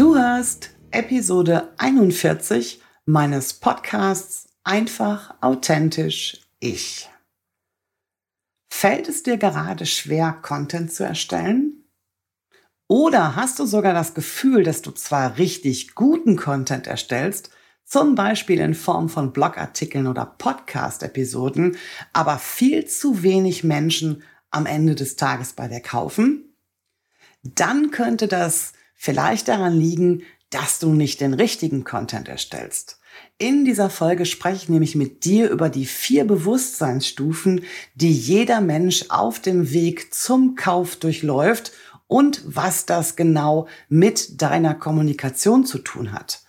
Du hörst Episode 41 meines Podcasts Einfach authentisch ich. Fällt es dir gerade schwer, Content zu erstellen? Oder hast du sogar das Gefühl, dass du zwar richtig guten Content erstellst, zum Beispiel in Form von Blogartikeln oder Podcast-Episoden, aber viel zu wenig Menschen am Ende des Tages bei dir kaufen? Dann könnte das vielleicht daran liegen, dass du nicht den richtigen Content erstellst. In dieser Folge spreche ich nämlich mit dir über die vier Bewusstseinsstufen, die jeder Mensch auf dem Weg zum Kauf durchläuft und was das genau mit deiner Kommunikation zu tun hat.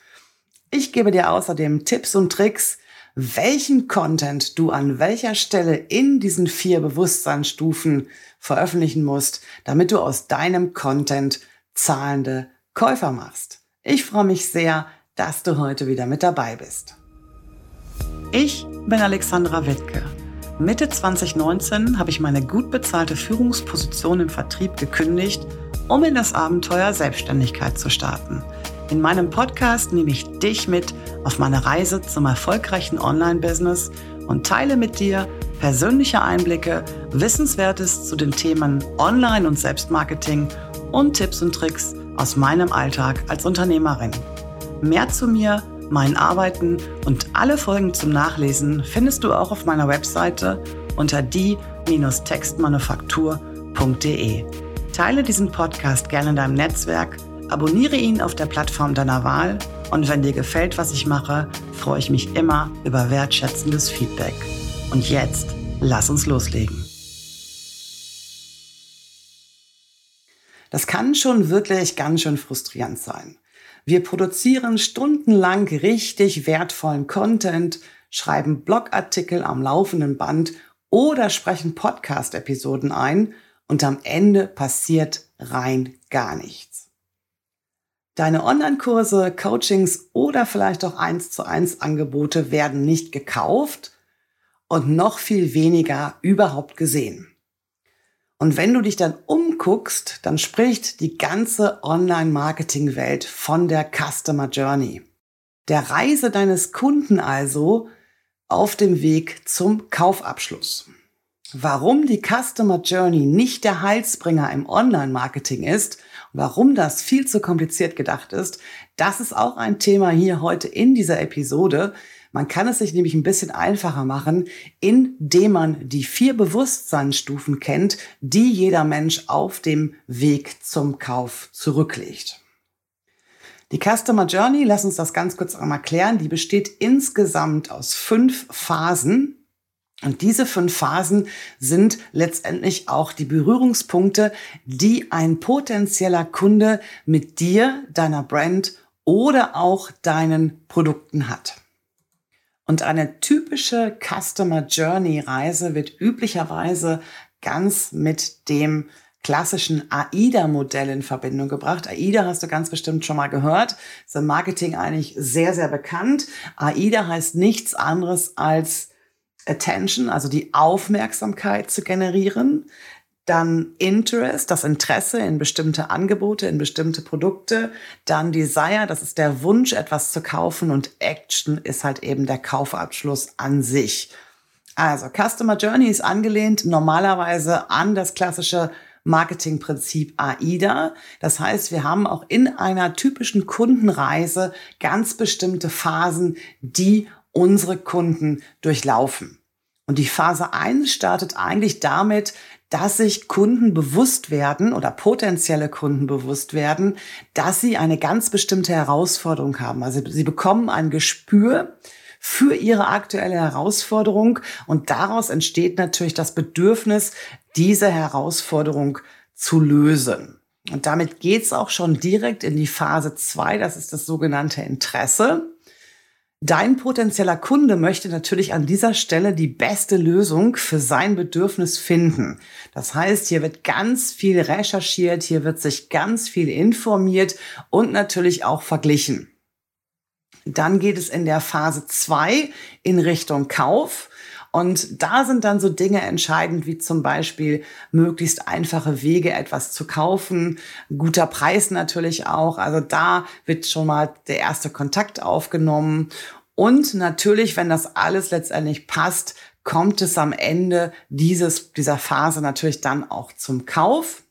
Ich gebe dir außerdem Tipps und Tricks, welchen Content du an welcher Stelle in diesen vier Bewusstseinsstufen veröffentlichen musst, damit du aus deinem Content zahlende Käufer machst. Ich freue mich sehr, dass du heute wieder mit dabei bist. Ich bin Alexandra Wittke. Mitte 2019 habe ich meine gut bezahlte Führungsposition im Vertrieb gekündigt, um in das Abenteuer Selbstständigkeit zu starten. In meinem Podcast nehme ich dich mit auf meine Reise zum erfolgreichen Online-Business und teile mit dir persönliche Einblicke, Wissenswertes zu den Themen Online- und Selbstmarketing und Tipps und Tricks aus meinem Alltag als Unternehmerin. Mehr zu mir, meinen Arbeiten und alle Folgen zum Nachlesen findest du auch auf meiner Webseite unter die-textmanufaktur.de. Teile diesen Podcast gerne in deinem Netzwerk, abonniere ihn auf der Plattform deiner Wahl und wenn dir gefällt, was ich mache, freue ich mich immer über wertschätzendes Feedback. Und jetzt, lass uns loslegen. Das kann schon wirklich ganz schön frustrierend sein. Wir produzieren stundenlang richtig wertvollen Content, schreiben Blogartikel am laufenden Band oder sprechen Podcast-Episoden ein und am Ende passiert rein gar nichts. Deine Online-Kurse, Coachings oder vielleicht auch eins zu eins Angebote werden nicht gekauft und noch viel weniger überhaupt gesehen. Und wenn du dich dann umguckst, dann spricht die ganze Online-Marketing-Welt von der Customer Journey. Der Reise deines Kunden also auf dem Weg zum Kaufabschluss. Warum die Customer Journey nicht der Heilsbringer im Online-Marketing ist, warum das viel zu kompliziert gedacht ist, das ist auch ein Thema hier heute in dieser Episode. Man kann es sich nämlich ein bisschen einfacher machen, indem man die vier Bewusstseinsstufen kennt, die jeder Mensch auf dem Weg zum Kauf zurücklegt. Die Customer Journey, lass uns das ganz kurz einmal klären, die besteht insgesamt aus fünf Phasen. Und diese fünf Phasen sind letztendlich auch die Berührungspunkte, die ein potenzieller Kunde mit dir, deiner Brand oder auch deinen Produkten hat. Und eine typische Customer Journey Reise wird üblicherweise ganz mit dem klassischen AIDA-Modell in Verbindung gebracht. AIDA hast du ganz bestimmt schon mal gehört. Ist im Marketing eigentlich sehr, sehr bekannt. AIDA heißt nichts anderes als Attention, also die Aufmerksamkeit zu generieren dann Interest, das Interesse in bestimmte Angebote, in bestimmte Produkte, dann Desire, das ist der Wunsch, etwas zu kaufen und Action ist halt eben der Kaufabschluss an sich. Also Customer Journey ist angelehnt normalerweise an das klassische Marketingprinzip AIDA. Das heißt, wir haben auch in einer typischen Kundenreise ganz bestimmte Phasen, die unsere Kunden durchlaufen. Und die Phase 1 startet eigentlich damit, dass sich Kunden bewusst werden oder potenzielle Kunden bewusst werden, dass sie eine ganz bestimmte Herausforderung haben. Also sie bekommen ein Gespür für ihre aktuelle Herausforderung und daraus entsteht natürlich das Bedürfnis, diese Herausforderung zu lösen. Und damit geht's auch schon direkt in die Phase 2, das ist das sogenannte Interesse. Dein potenzieller Kunde möchte natürlich an dieser Stelle die beste Lösung für sein Bedürfnis finden. Das heißt, hier wird ganz viel recherchiert, hier wird sich ganz viel informiert und natürlich auch verglichen. Dann geht es in der Phase zwei in Richtung Kauf. Und da sind dann so Dinge entscheidend, wie zum Beispiel möglichst einfache Wege, etwas zu kaufen, guter Preis natürlich auch. Also da wird schon mal der erste Kontakt aufgenommen. Und natürlich, wenn das alles letztendlich passt, kommt es am Ende dieses, dieser Phase natürlich dann auch zum Kauf.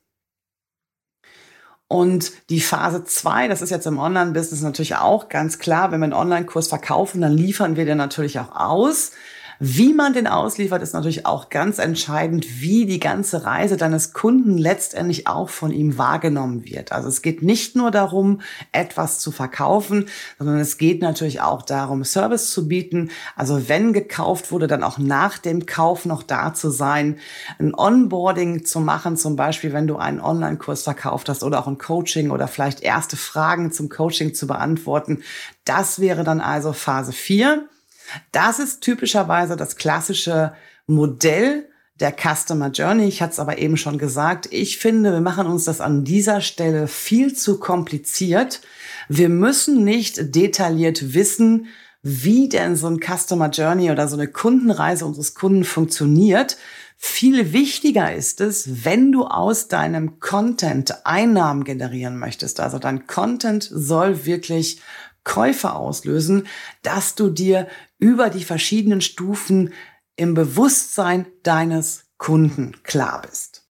Und die Phase zwei, das ist jetzt im Online-Business natürlich auch ganz klar, wenn wir einen Online-Kurs verkaufen, dann liefern wir den natürlich auch aus. Wie man den ausliefert, ist natürlich auch ganz entscheidend, wie die ganze Reise deines Kunden letztendlich auch von ihm wahrgenommen wird. Also es geht nicht nur darum, etwas zu verkaufen, sondern es geht natürlich auch darum, Service zu bieten. Also wenn gekauft wurde, dann auch nach dem Kauf noch da zu sein, ein Onboarding zu machen, zum Beispiel, wenn du einen Online-Kurs verkauft hast oder auch ein Coaching oder vielleicht erste Fragen zum Coaching zu beantworten. Das wäre dann also Phase 4. Das ist typischerweise das klassische Modell der Customer Journey. Ich hatte es aber eben schon gesagt. Ich finde, wir machen uns das an dieser Stelle viel zu kompliziert. Wir müssen nicht detailliert wissen, wie denn so ein Customer Journey oder so eine Kundenreise unseres Kunden funktioniert. Viel wichtiger ist es, wenn du aus deinem Content Einnahmen generieren möchtest. Also dein Content soll wirklich Käufe auslösen, dass du dir über die verschiedenen Stufen im Bewusstsein deines Kunden klar bist.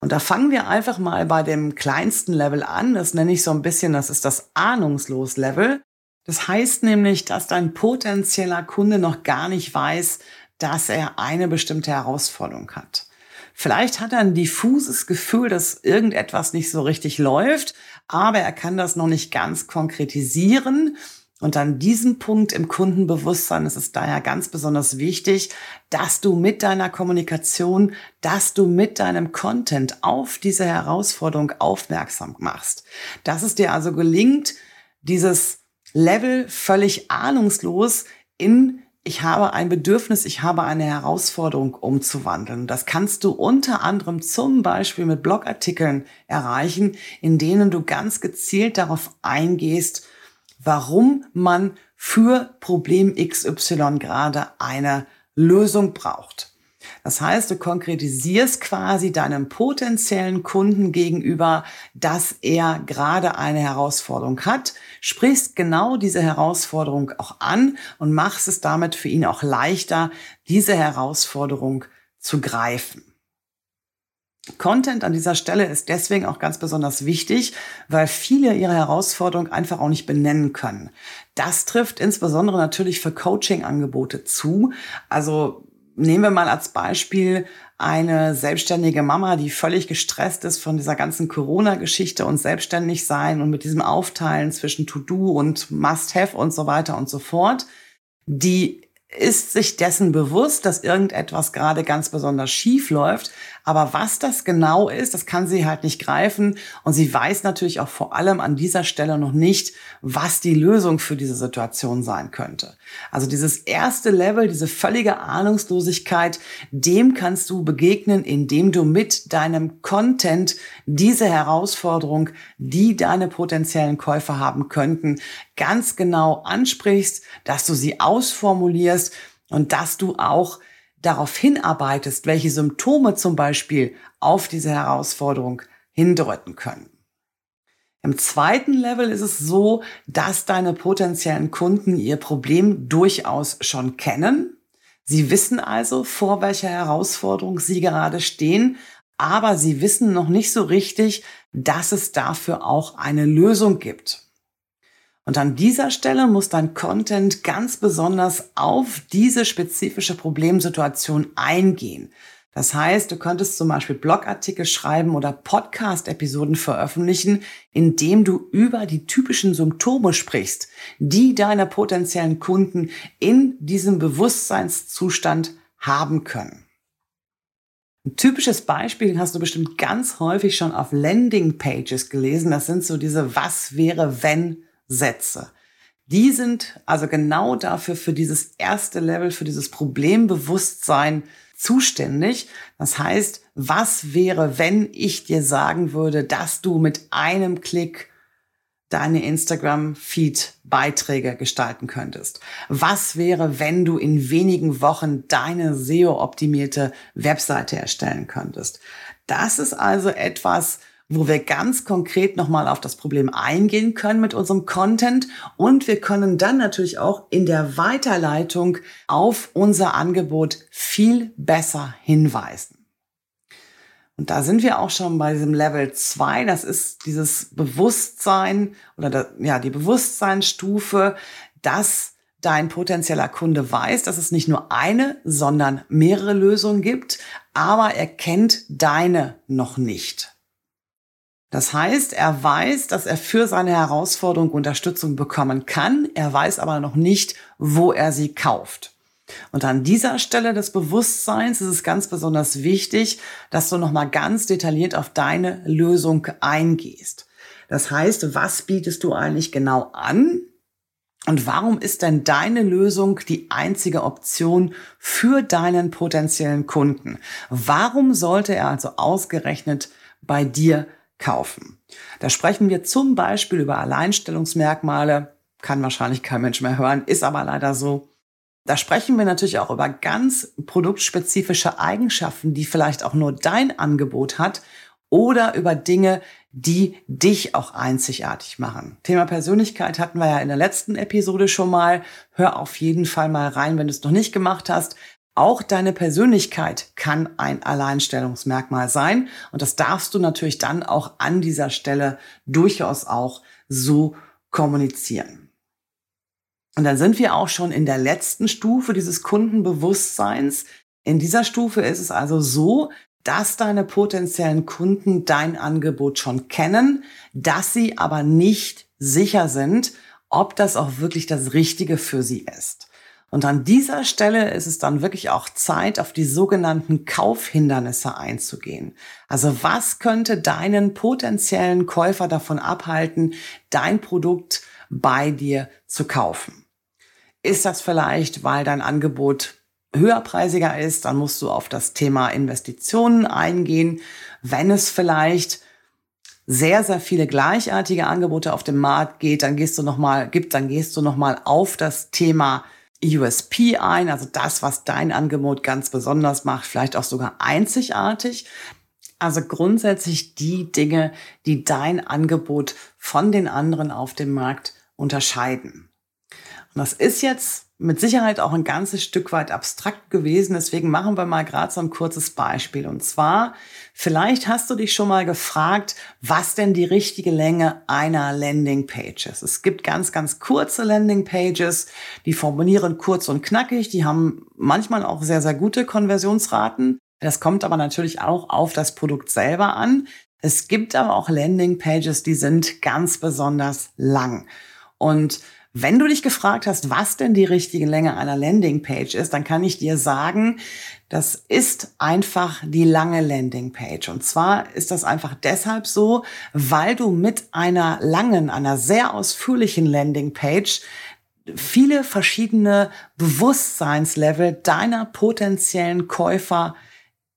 Und da fangen wir einfach mal bei dem kleinsten Level an. Das nenne ich so ein bisschen, das ist das Ahnungslos-Level. Das heißt nämlich, dass dein potenzieller Kunde noch gar nicht weiß, dass er eine bestimmte Herausforderung hat. Vielleicht hat er ein diffuses Gefühl, dass irgendetwas nicht so richtig läuft, aber er kann das noch nicht ganz konkretisieren. Und an diesem Punkt im Kundenbewusstsein ist es daher ganz besonders wichtig, dass du mit deiner Kommunikation, dass du mit deinem Content auf diese Herausforderung aufmerksam machst. Dass es dir also gelingt, dieses Level völlig ahnungslos in ich habe ein Bedürfnis, ich habe eine Herausforderung umzuwandeln. Das kannst du unter anderem zum Beispiel mit Blogartikeln erreichen, in denen du ganz gezielt darauf eingehst, warum man für Problem XY gerade eine Lösung braucht. Das heißt, du konkretisierst quasi deinem potenziellen Kunden gegenüber, dass er gerade eine Herausforderung hat, sprichst genau diese Herausforderung auch an und machst es damit für ihn auch leichter, diese Herausforderung zu greifen. Content an dieser Stelle ist deswegen auch ganz besonders wichtig, weil viele ihre Herausforderung einfach auch nicht benennen können. Das trifft insbesondere natürlich für Coaching-Angebote zu. Also nehmen wir mal als Beispiel eine selbstständige Mama, die völlig gestresst ist von dieser ganzen Corona-Geschichte und selbstständig sein und mit diesem Aufteilen zwischen To-Do und Must-Have und so weiter und so fort, die ist sich dessen bewusst, dass irgendetwas gerade ganz besonders schief läuft, aber was das genau ist, das kann sie halt nicht greifen. Und sie weiß natürlich auch vor allem an dieser Stelle noch nicht, was die Lösung für diese Situation sein könnte. Also dieses erste Level, diese völlige Ahnungslosigkeit, dem kannst du begegnen, indem du mit deinem Content diese Herausforderung, die deine potenziellen Käufer haben könnten, ganz genau ansprichst, dass du sie ausformulierst und dass du auch darauf hinarbeitest, welche Symptome zum Beispiel auf diese Herausforderung hindeuten können. Im zweiten Level ist es so, dass deine potenziellen Kunden ihr Problem durchaus schon kennen. Sie wissen also, vor welcher Herausforderung sie gerade stehen, aber sie wissen noch nicht so richtig, dass es dafür auch eine Lösung gibt. Und an dieser Stelle muss dein Content ganz besonders auf diese spezifische Problemsituation eingehen. Das heißt, du könntest zum Beispiel Blogartikel schreiben oder Podcast-Episoden veröffentlichen, indem du über die typischen Symptome sprichst, die deine potenziellen Kunden in diesem Bewusstseinszustand haben können. Ein typisches Beispiel hast du bestimmt ganz häufig schon auf Landing-Pages gelesen. Das sind so diese Was wäre wenn Sätze. Die sind also genau dafür, für dieses erste Level, für dieses Problembewusstsein zuständig. Das heißt, was wäre, wenn ich dir sagen würde, dass du mit einem Klick deine Instagram-Feed-Beiträge gestalten könntest? Was wäre, wenn du in wenigen Wochen deine SEO-optimierte Webseite erstellen könntest? Das ist also etwas, wo wir ganz konkret nochmal auf das Problem eingehen können mit unserem Content und wir können dann natürlich auch in der Weiterleitung auf unser Angebot viel besser hinweisen. Und da sind wir auch schon bei diesem Level 2. Das ist dieses Bewusstsein oder das, ja, die Bewusstseinsstufe, dass dein potenzieller Kunde weiß, dass es nicht nur eine, sondern mehrere Lösungen gibt, aber er kennt deine noch nicht. Das heißt, er weiß, dass er für seine Herausforderung Unterstützung bekommen kann, er weiß aber noch nicht, wo er sie kauft. Und an dieser Stelle des Bewusstseins ist es ganz besonders wichtig, dass du nochmal ganz detailliert auf deine Lösung eingehst. Das heißt, was bietest du eigentlich genau an? Und warum ist denn deine Lösung die einzige Option für deinen potenziellen Kunden? Warum sollte er also ausgerechnet bei dir kaufen. Da sprechen wir zum Beispiel über Alleinstellungsmerkmale, kann wahrscheinlich kein Mensch mehr hören, ist aber leider so. Da sprechen wir natürlich auch über ganz produktspezifische Eigenschaften, die vielleicht auch nur dein Angebot hat oder über Dinge, die dich auch einzigartig machen. Thema Persönlichkeit hatten wir ja in der letzten Episode schon mal. Hör auf jeden Fall mal rein, wenn du es noch nicht gemacht hast. Auch deine Persönlichkeit kann ein Alleinstellungsmerkmal sein und das darfst du natürlich dann auch an dieser Stelle durchaus auch so kommunizieren. Und dann sind wir auch schon in der letzten Stufe dieses Kundenbewusstseins. In dieser Stufe ist es also so, dass deine potenziellen Kunden dein Angebot schon kennen, dass sie aber nicht sicher sind, ob das auch wirklich das Richtige für sie ist. Und an dieser Stelle ist es dann wirklich auch Zeit, auf die sogenannten Kaufhindernisse einzugehen. Also was könnte deinen potenziellen Käufer davon abhalten, dein Produkt bei dir zu kaufen? Ist das vielleicht, weil dein Angebot höherpreisiger ist, dann musst du auf das Thema Investitionen eingehen. Wenn es vielleicht sehr, sehr viele gleichartige Angebote auf dem Markt geht, dann gehst du noch mal, gibt, dann gehst du noch mal auf das Thema USP ein, also das, was dein Angebot ganz besonders macht, vielleicht auch sogar einzigartig. Also grundsätzlich die Dinge, die dein Angebot von den anderen auf dem Markt unterscheiden. Und das ist jetzt mit Sicherheit auch ein ganzes Stück weit abstrakt gewesen. Deswegen machen wir mal gerade so ein kurzes Beispiel. Und zwar, vielleicht hast du dich schon mal gefragt, was denn die richtige Länge einer Landingpage ist. Es gibt ganz, ganz kurze Landingpages, die formulieren kurz und knackig. Die haben manchmal auch sehr, sehr gute Konversionsraten. Das kommt aber natürlich auch auf das Produkt selber an. Es gibt aber auch Landingpages, die sind ganz besonders lang. Und wenn du dich gefragt hast, was denn die richtige Länge einer Landingpage ist, dann kann ich dir sagen, das ist einfach die lange Landingpage. Und zwar ist das einfach deshalb so, weil du mit einer langen, einer sehr ausführlichen Landingpage viele verschiedene Bewusstseinslevel deiner potenziellen Käufer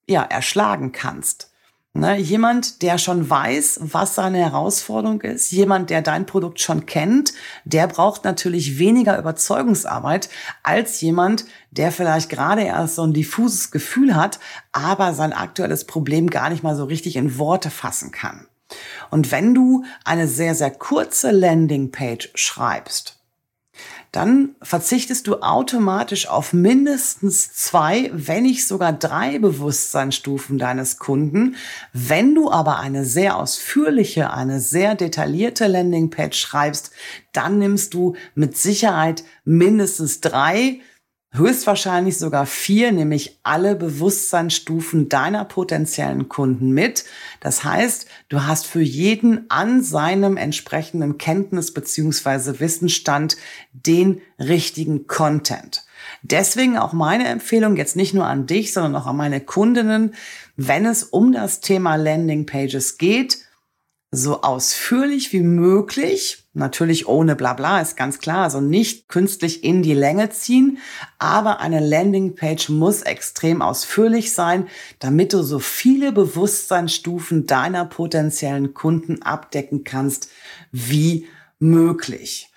ja, erschlagen kannst. Ne, jemand, der schon weiß, was seine Herausforderung ist, jemand, der dein Produkt schon kennt, der braucht natürlich weniger Überzeugungsarbeit als jemand, der vielleicht gerade erst so ein diffuses Gefühl hat, aber sein aktuelles Problem gar nicht mal so richtig in Worte fassen kann. Und wenn du eine sehr, sehr kurze Landingpage schreibst, dann verzichtest du automatisch auf mindestens zwei, wenn nicht sogar drei Bewusstseinsstufen deines Kunden. Wenn du aber eine sehr ausführliche, eine sehr detaillierte Landingpage schreibst, dann nimmst du mit Sicherheit mindestens drei höchstwahrscheinlich sogar vier, nämlich alle Bewusstseinsstufen deiner potenziellen Kunden mit. Das heißt, du hast für jeden an seinem entsprechenden Kenntnis beziehungsweise Wissensstand den richtigen Content. Deswegen auch meine Empfehlung jetzt nicht nur an dich, sondern auch an meine Kundinnen, wenn es um das Thema Landing Pages geht, so ausführlich wie möglich, natürlich ohne Blabla, ist ganz klar, also nicht künstlich in die Länge ziehen, aber eine Landingpage muss extrem ausführlich sein, damit du so viele Bewusstseinsstufen deiner potenziellen Kunden abdecken kannst wie möglich.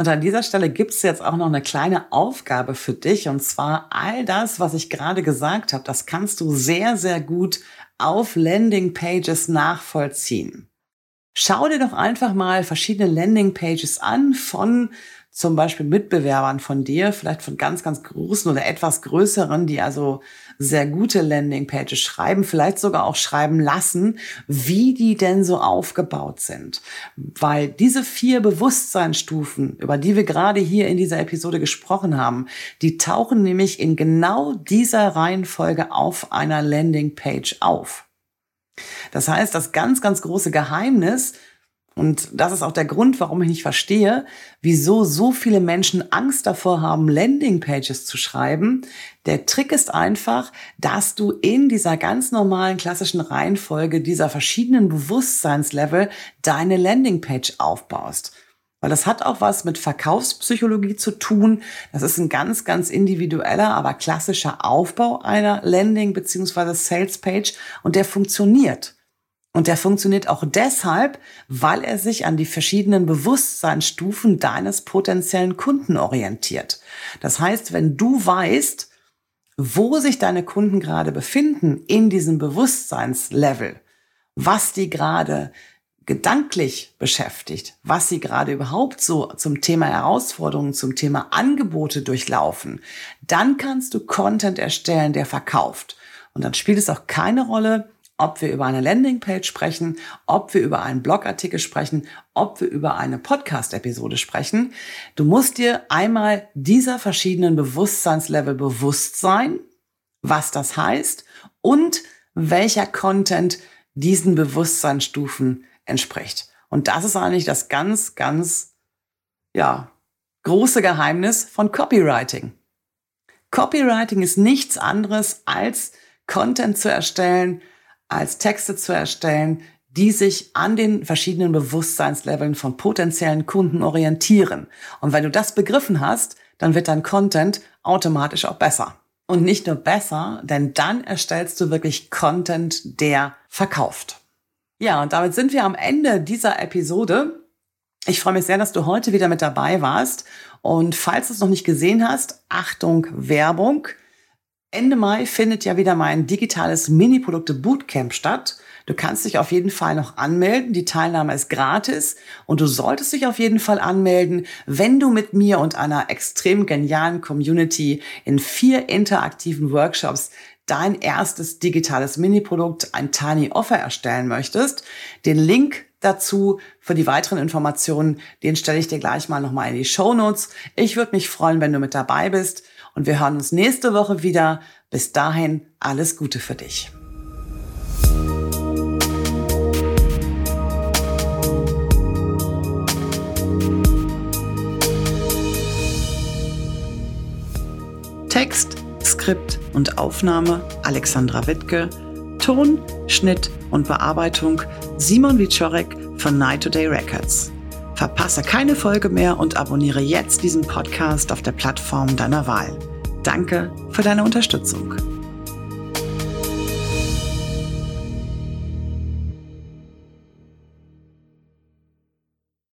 Und an dieser Stelle gibt es jetzt auch noch eine kleine Aufgabe für dich. Und zwar all das, was ich gerade gesagt habe, das kannst du sehr, sehr gut auf Landingpages nachvollziehen. Schau dir doch einfach mal verschiedene Landingpages an von zum Beispiel Mitbewerbern von dir, vielleicht von ganz, ganz großen oder etwas größeren, die also sehr gute Landingpages schreiben, vielleicht sogar auch schreiben lassen, wie die denn so aufgebaut sind. Weil diese vier Bewusstseinsstufen, über die wir gerade hier in dieser Episode gesprochen haben, die tauchen nämlich in genau dieser Reihenfolge auf einer Landingpage auf. Das heißt, das ganz, ganz große Geheimnis und das ist auch der Grund, warum ich nicht verstehe, wieso so viele Menschen Angst davor haben, Landingpages zu schreiben. Der Trick ist einfach, dass du in dieser ganz normalen klassischen Reihenfolge dieser verschiedenen Bewusstseinslevel deine Landingpage aufbaust. Weil das hat auch was mit Verkaufspsychologie zu tun. Das ist ein ganz, ganz individueller, aber klassischer Aufbau einer Landing- bzw. Sales-Page und der funktioniert. Und der funktioniert auch deshalb, weil er sich an die verschiedenen Bewusstseinsstufen deines potenziellen Kunden orientiert. Das heißt, wenn du weißt, wo sich deine Kunden gerade befinden in diesem Bewusstseinslevel, was die gerade gedanklich beschäftigt, was sie gerade überhaupt so zum Thema Herausforderungen, zum Thema Angebote durchlaufen, dann kannst du Content erstellen, der verkauft. Und dann spielt es auch keine Rolle, ob wir über eine Landingpage sprechen, ob wir über einen Blogartikel sprechen, ob wir über eine Podcast-Episode sprechen. Du musst dir einmal dieser verschiedenen Bewusstseinslevel bewusst sein, was das heißt und welcher Content diesen Bewusstseinsstufen entspricht. Und das ist eigentlich das ganz, ganz, ja, große Geheimnis von Copywriting. Copywriting ist nichts anderes als Content zu erstellen, als Texte zu erstellen, die sich an den verschiedenen Bewusstseinsleveln von potenziellen Kunden orientieren. Und wenn du das begriffen hast, dann wird dein Content automatisch auch besser. Und nicht nur besser, denn dann erstellst du wirklich Content, der verkauft. Ja, und damit sind wir am Ende dieser Episode. Ich freue mich sehr, dass du heute wieder mit dabei warst. Und falls du es noch nicht gesehen hast, Achtung, Werbung. Ende Mai findet ja wieder mein digitales Mini-Produkte Bootcamp statt. Du kannst dich auf jeden Fall noch anmelden. Die Teilnahme ist gratis und du solltest dich auf jeden Fall anmelden, wenn du mit mir und einer extrem genialen Community in vier interaktiven Workshops dein erstes digitales Mini-Produkt, ein Tiny Offer erstellen möchtest. Den Link dazu für die weiteren Informationen, den stelle ich dir gleich mal nochmal in die Show Notes. Ich würde mich freuen, wenn du mit dabei bist und wir hören uns nächste Woche wieder. Bis dahin alles Gute für dich. Text, Skript und Aufnahme Alexandra Wittke, Ton, Schnitt und Bearbeitung Simon Wiczorek von Night Today Records. Verpasse keine Folge mehr und abonniere jetzt diesen Podcast auf der Plattform deiner Wahl. Danke für deine Unterstützung.